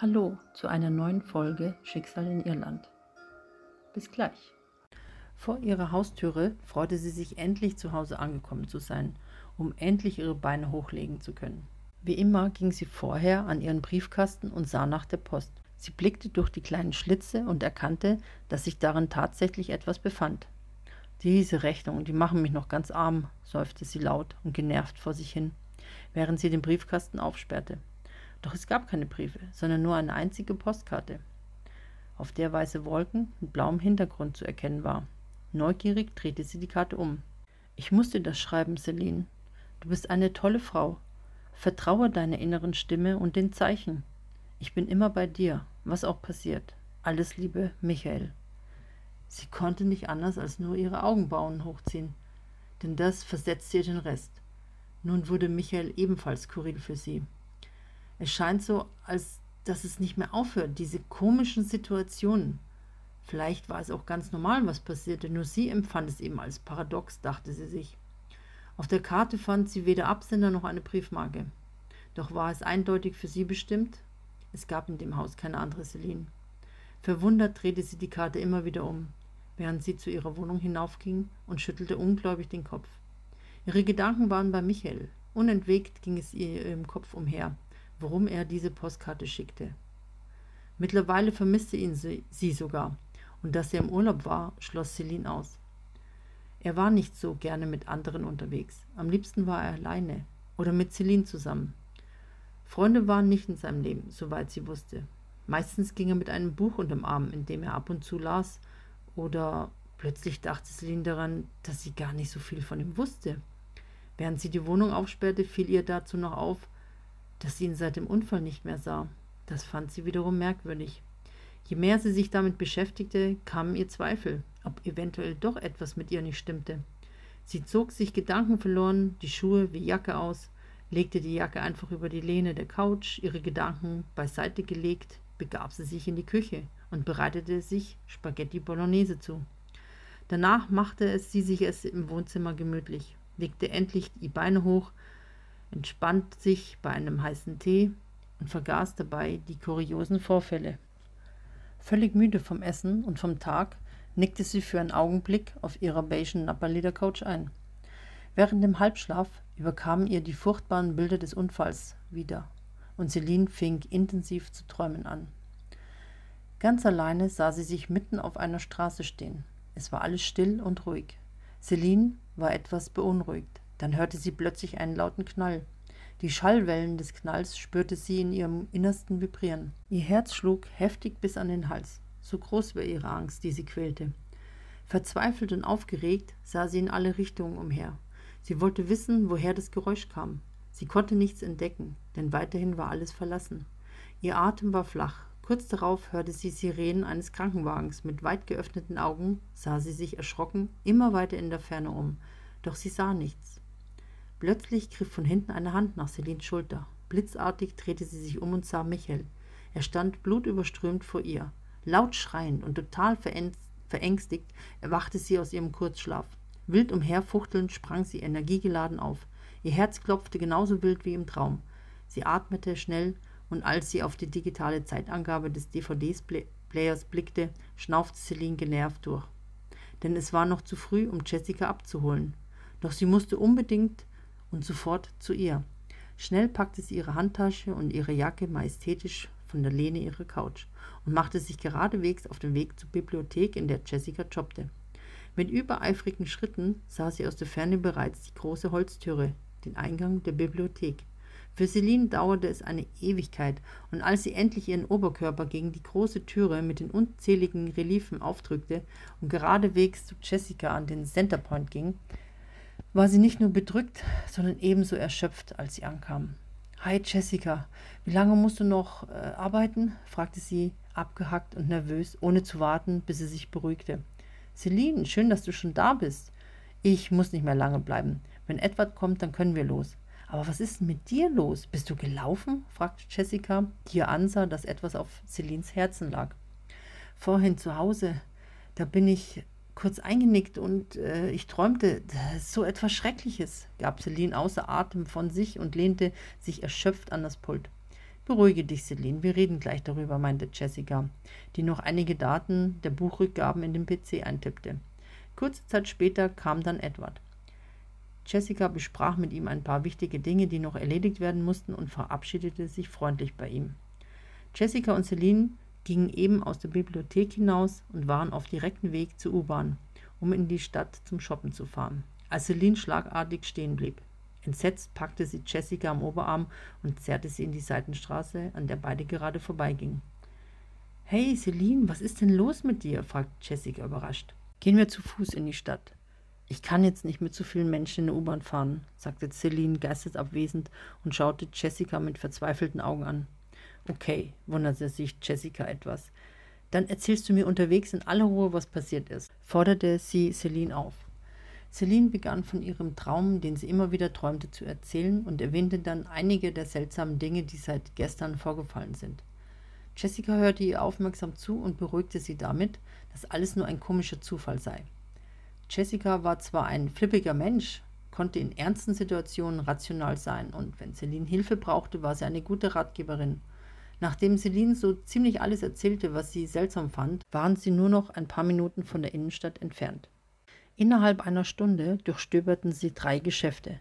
Hallo zu einer neuen Folge Schicksal in Irland. Bis gleich. Vor ihrer Haustüre freute sie sich endlich zu Hause angekommen zu sein, um endlich ihre Beine hochlegen zu können. Wie immer ging sie vorher an ihren Briefkasten und sah nach der Post. Sie blickte durch die kleinen Schlitze und erkannte, dass sich darin tatsächlich etwas befand. Diese Rechnungen, die machen mich noch ganz arm, seufzte sie laut und genervt vor sich hin, während sie den Briefkasten aufsperrte. Doch es gab keine Briefe, sondern nur eine einzige Postkarte, auf der weiße Wolken mit blauem Hintergrund zu erkennen war. Neugierig drehte sie die Karte um. Ich muss dir das schreiben, Celine. Du bist eine tolle Frau. Vertraue deiner inneren Stimme und den Zeichen. Ich bin immer bei dir, was auch passiert. Alles Liebe, Michael. Sie konnte nicht anders als nur ihre Augenbrauen hochziehen, denn das versetzte ihr den Rest. Nun wurde Michael ebenfalls skurril für sie. Es scheint so, als dass es nicht mehr aufhört, diese komischen Situationen. Vielleicht war es auch ganz normal, was passierte, nur sie empfand es eben als paradox, dachte sie sich. Auf der Karte fand sie weder Absender noch eine Briefmarke. Doch war es eindeutig für sie bestimmt? Es gab in dem Haus keine andere Celine. Verwundert drehte sie die Karte immer wieder um, während sie zu ihrer Wohnung hinaufging und schüttelte ungläubig den Kopf. Ihre Gedanken waren bei Michael. Unentwegt ging es ihr im Kopf umher warum er diese Postkarte schickte. Mittlerweile vermisste ihn sie, sie sogar, und dass er im Urlaub war, schloss Celine aus. Er war nicht so gerne mit anderen unterwegs. Am liebsten war er alleine oder mit Celine zusammen. Freunde waren nicht in seinem Leben, soweit sie wusste. Meistens ging er mit einem Buch unterm Arm, in dem er ab und zu las, oder plötzlich dachte Celine daran, dass sie gar nicht so viel von ihm wusste. Während sie die Wohnung aufsperrte, fiel ihr dazu noch auf, dass sie ihn seit dem Unfall nicht mehr sah. Das fand sie wiederum merkwürdig. Je mehr sie sich damit beschäftigte, kamen ihr Zweifel, ob eventuell doch etwas mit ihr nicht stimmte. Sie zog sich gedankenverloren die Schuhe wie Jacke aus, legte die Jacke einfach über die Lehne der Couch, ihre Gedanken beiseite gelegt, begab sie sich in die Küche und bereitete sich Spaghetti Bolognese zu. Danach machte es sie sich es im Wohnzimmer gemütlich, legte endlich die Beine hoch, entspannt sich bei einem heißen Tee und vergaß dabei die kuriosen Vorfälle. Völlig müde vom Essen und vom Tag nickte sie für einen Augenblick auf ihrer beigen Napperledercouch ein. Während dem Halbschlaf überkamen ihr die furchtbaren Bilder des Unfalls wieder, und Celine fing intensiv zu träumen an. Ganz alleine sah sie sich mitten auf einer Straße stehen. Es war alles still und ruhig. Celine war etwas beunruhigt. Dann hörte sie plötzlich einen lauten Knall. Die Schallwellen des Knalls spürte sie in ihrem Innersten vibrieren. Ihr Herz schlug heftig bis an den Hals. So groß war ihre Angst, die sie quälte. Verzweifelt und aufgeregt sah sie in alle Richtungen umher. Sie wollte wissen, woher das Geräusch kam. Sie konnte nichts entdecken, denn weiterhin war alles verlassen. Ihr Atem war flach. Kurz darauf hörte sie Sirenen eines Krankenwagens. Mit weit geöffneten Augen sah sie sich erschrocken immer weiter in der Ferne um. Doch sie sah nichts. Plötzlich griff von hinten eine Hand nach Celines Schulter. Blitzartig drehte sie sich um und sah Michael. Er stand blutüberströmt vor ihr. Laut schreiend und total verängstigt erwachte sie aus ihrem Kurzschlaf. Wild umherfuchtelnd sprang sie energiegeladen auf. Ihr Herz klopfte genauso wild wie im Traum. Sie atmete schnell und als sie auf die digitale Zeitangabe des DVD-Players blickte, schnaufte Celine genervt durch. Denn es war noch zu früh, um Jessica abzuholen. Doch sie musste unbedingt und sofort zu ihr. Schnell packte sie ihre Handtasche und ihre Jacke majestätisch von der Lehne ihrer Couch und machte sich geradewegs auf den Weg zur Bibliothek, in der Jessica jobbte. Mit übereifrigen Schritten sah sie aus der Ferne bereits die große Holztüre, den Eingang der Bibliothek. Für Celine dauerte es eine Ewigkeit, und als sie endlich ihren Oberkörper gegen die große Türe mit den unzähligen Reliefen aufdrückte und geradewegs zu Jessica an den Centerpoint ging, war sie nicht nur bedrückt, sondern ebenso erschöpft, als sie ankam. Hi Jessica, wie lange musst du noch äh, arbeiten? fragte sie, abgehackt und nervös, ohne zu warten, bis sie sich beruhigte. Celine, schön, dass du schon da bist. Ich muss nicht mehr lange bleiben. Wenn Edward kommt, dann können wir los. Aber was ist denn mit dir los? Bist du gelaufen? fragte Jessica, die ihr ansah, dass etwas auf Celines Herzen lag. Vorhin zu Hause, da bin ich kurz eingenickt und äh, ich träumte so etwas Schreckliches, gab Celine außer Atem von sich und lehnte sich erschöpft an das Pult. Beruhige dich, Celine, wir reden gleich darüber, meinte Jessica, die noch einige Daten der Buchrückgaben in den PC eintippte. Kurze Zeit später kam dann Edward. Jessica besprach mit ihm ein paar wichtige Dinge, die noch erledigt werden mussten, und verabschiedete sich freundlich bei ihm. Jessica und Celine gingen eben aus der Bibliothek hinaus und waren auf direktem Weg zur U-Bahn, um in die Stadt zum Shoppen zu fahren, als Celine schlagartig stehen blieb. Entsetzt packte sie Jessica am Oberarm und zerrte sie in die Seitenstraße, an der beide gerade vorbeigingen. Hey, Celine, was ist denn los mit dir? fragte Jessica überrascht. Gehen wir zu Fuß in die Stadt. Ich kann jetzt nicht mit so vielen Menschen in der U-Bahn fahren, sagte Celine geistesabwesend und schaute Jessica mit verzweifelten Augen an. Okay, wunderte sich Jessica etwas. Dann erzählst du mir unterwegs in aller Ruhe, was passiert ist, forderte sie Celine auf. Celine begann von ihrem Traum, den sie immer wieder träumte, zu erzählen und erwähnte dann einige der seltsamen Dinge, die seit gestern vorgefallen sind. Jessica hörte ihr aufmerksam zu und beruhigte sie damit, dass alles nur ein komischer Zufall sei. Jessica war zwar ein flippiger Mensch, konnte in ernsten Situationen rational sein und wenn Celine Hilfe brauchte, war sie eine gute Ratgeberin. Nachdem Celine so ziemlich alles erzählte, was sie seltsam fand, waren sie nur noch ein paar Minuten von der Innenstadt entfernt. Innerhalb einer Stunde durchstöberten sie drei Geschäfte.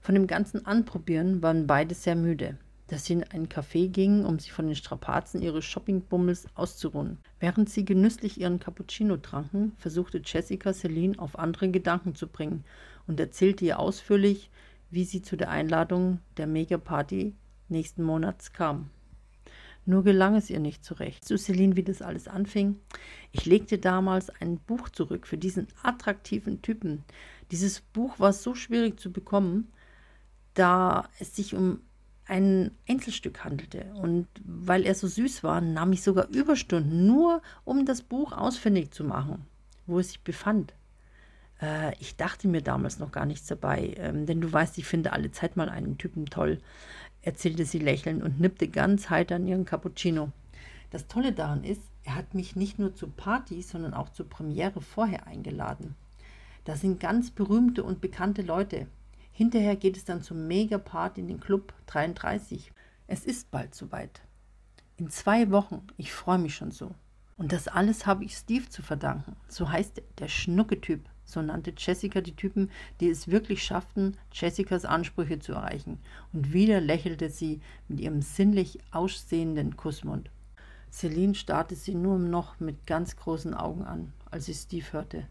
Von dem ganzen Anprobieren waren beide sehr müde dass sie in einen Café gingen, um sich von den Strapazen ihres Shoppingbummels auszuruhen. Während sie genüsslich ihren Cappuccino tranken, versuchte Jessica Celine auf andere Gedanken zu bringen und erzählte ihr ausführlich, wie sie zu der Einladung der Megaparty nächsten Monats kam. Nur gelang es ihr nicht zurecht. Zu Celine, wie das alles anfing. Ich legte damals ein Buch zurück für diesen attraktiven Typen. Dieses Buch war so schwierig zu bekommen, da es sich um ein Einzelstück handelte. Und weil er so süß war, nahm ich sogar Überstunden, nur um das Buch ausfindig zu machen, wo es sich befand. Äh, ich dachte mir damals noch gar nichts dabei, ähm, denn du weißt, ich finde alle Zeit mal einen Typen toll, erzählte sie lächelnd und nippte ganz heiter an ihren Cappuccino. Das Tolle daran ist, er hat mich nicht nur zur Party, sondern auch zur Premiere vorher eingeladen. Da sind ganz berühmte und bekannte Leute. Hinterher geht es dann zum Megapart in den Club 33. Es ist bald soweit. In zwei Wochen. Ich freue mich schon so. Und das alles habe ich Steve zu verdanken. So heißt der Schnucketyp. So nannte Jessica die Typen, die es wirklich schafften, Jessicas Ansprüche zu erreichen. Und wieder lächelte sie mit ihrem sinnlich aussehenden Kussmund. Celine starrte sie nur noch mit ganz großen Augen an, als sie Steve hörte.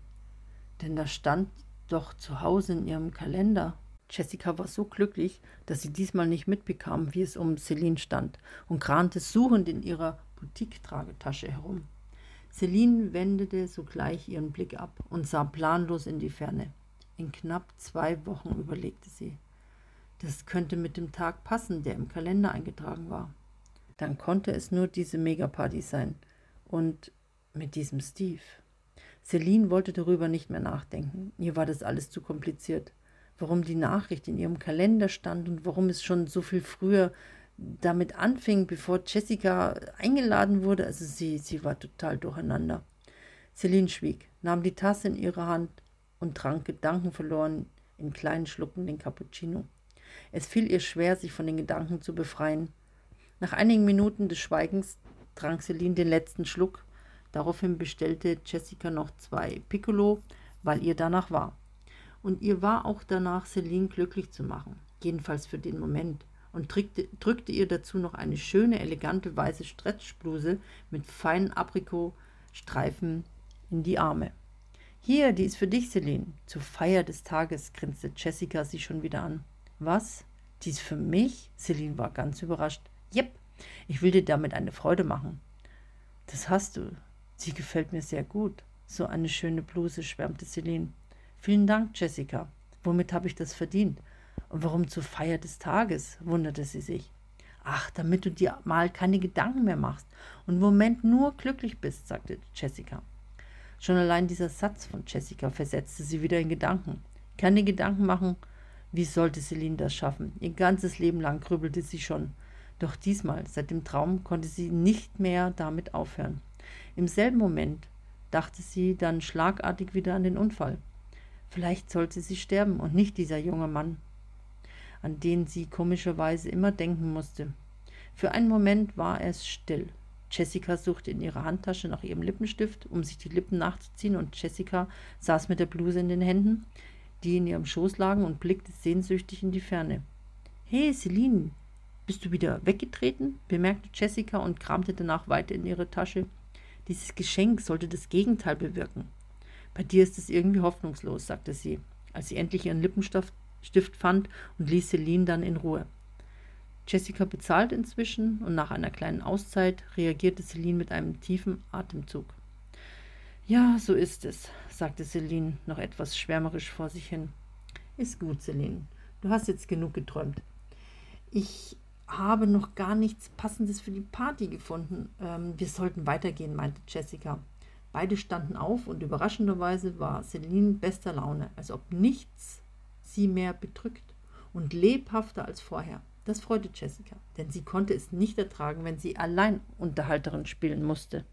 Denn da stand doch zu Hause in ihrem Kalender Jessica war so glücklich, dass sie diesmal nicht mitbekam, wie es um Celine stand, und kramte suchend in ihrer Boutique-Tragetasche herum. Celine wendete sogleich ihren Blick ab und sah planlos in die Ferne. In knapp zwei Wochen überlegte sie. Das könnte mit dem Tag passen, der im Kalender eingetragen war. Dann konnte es nur diese Megaparty sein. Und mit diesem Steve. Celine wollte darüber nicht mehr nachdenken. Ihr war das alles zu kompliziert warum die Nachricht in ihrem Kalender stand und warum es schon so viel früher damit anfing, bevor Jessica eingeladen wurde. Also sie, sie war total durcheinander. Celine schwieg, nahm die Tasse in ihre Hand und trank gedankenverloren in kleinen Schlucken den Cappuccino. Es fiel ihr schwer, sich von den Gedanken zu befreien. Nach einigen Minuten des Schweigens trank Celine den letzten Schluck. Daraufhin bestellte Jessica noch zwei Piccolo, weil ihr danach war und ihr war auch danach, Celine glücklich zu machen, jedenfalls für den Moment, und drückte, drückte ihr dazu noch eine schöne, elegante weiße Stretchbluse mit feinen Aprikotstreifen in die Arme. Hier, die ist für dich, Celine. Zur Feier des Tages grinste Jessica sie schon wieder an. Was? Die ist für mich? Celine war ganz überrascht. Jep, ich will dir damit eine Freude machen. Das hast du. Sie gefällt mir sehr gut. So eine schöne Bluse, schwärmte Celine. Vielen Dank, Jessica. Womit habe ich das verdient? Und warum zur Feier des Tages? wunderte sie sich. Ach, damit du dir mal keine Gedanken mehr machst und im Moment nur glücklich bist, sagte Jessica. Schon allein dieser Satz von Jessica versetzte sie wieder in Gedanken. Keine Gedanken machen, wie sollte Celine das schaffen? Ihr ganzes Leben lang grübelte sie schon. Doch diesmal, seit dem Traum, konnte sie nicht mehr damit aufhören. Im selben Moment dachte sie dann schlagartig wieder an den Unfall. Vielleicht sollte sie sterben und nicht dieser junge Mann, an den sie komischerweise immer denken musste. Für einen Moment war es still. Jessica suchte in ihrer Handtasche nach ihrem Lippenstift, um sich die Lippen nachzuziehen, und Jessica saß mit der Bluse in den Händen, die in ihrem Schoß lagen, und blickte sehnsüchtig in die Ferne. Hey, Celine, bist du wieder weggetreten? bemerkte Jessica und kramte danach weiter in ihre Tasche. Dieses Geschenk sollte das Gegenteil bewirken. Bei dir ist es irgendwie hoffnungslos, sagte sie, als sie endlich ihren Lippenstift fand und ließ Celine dann in Ruhe. Jessica bezahlt inzwischen und nach einer kleinen Auszeit reagierte Celine mit einem tiefen Atemzug. Ja, so ist es, sagte Celine noch etwas schwärmerisch vor sich hin. Ist gut, Celine. Du hast jetzt genug geträumt. Ich habe noch gar nichts Passendes für die Party gefunden. Ähm, wir sollten weitergehen, meinte Jessica. Beide standen auf und überraschenderweise war Celine bester Laune, als ob nichts sie mehr bedrückt und lebhafter als vorher. Das freute Jessica, denn sie konnte es nicht ertragen, wenn sie allein Unterhalterin spielen musste.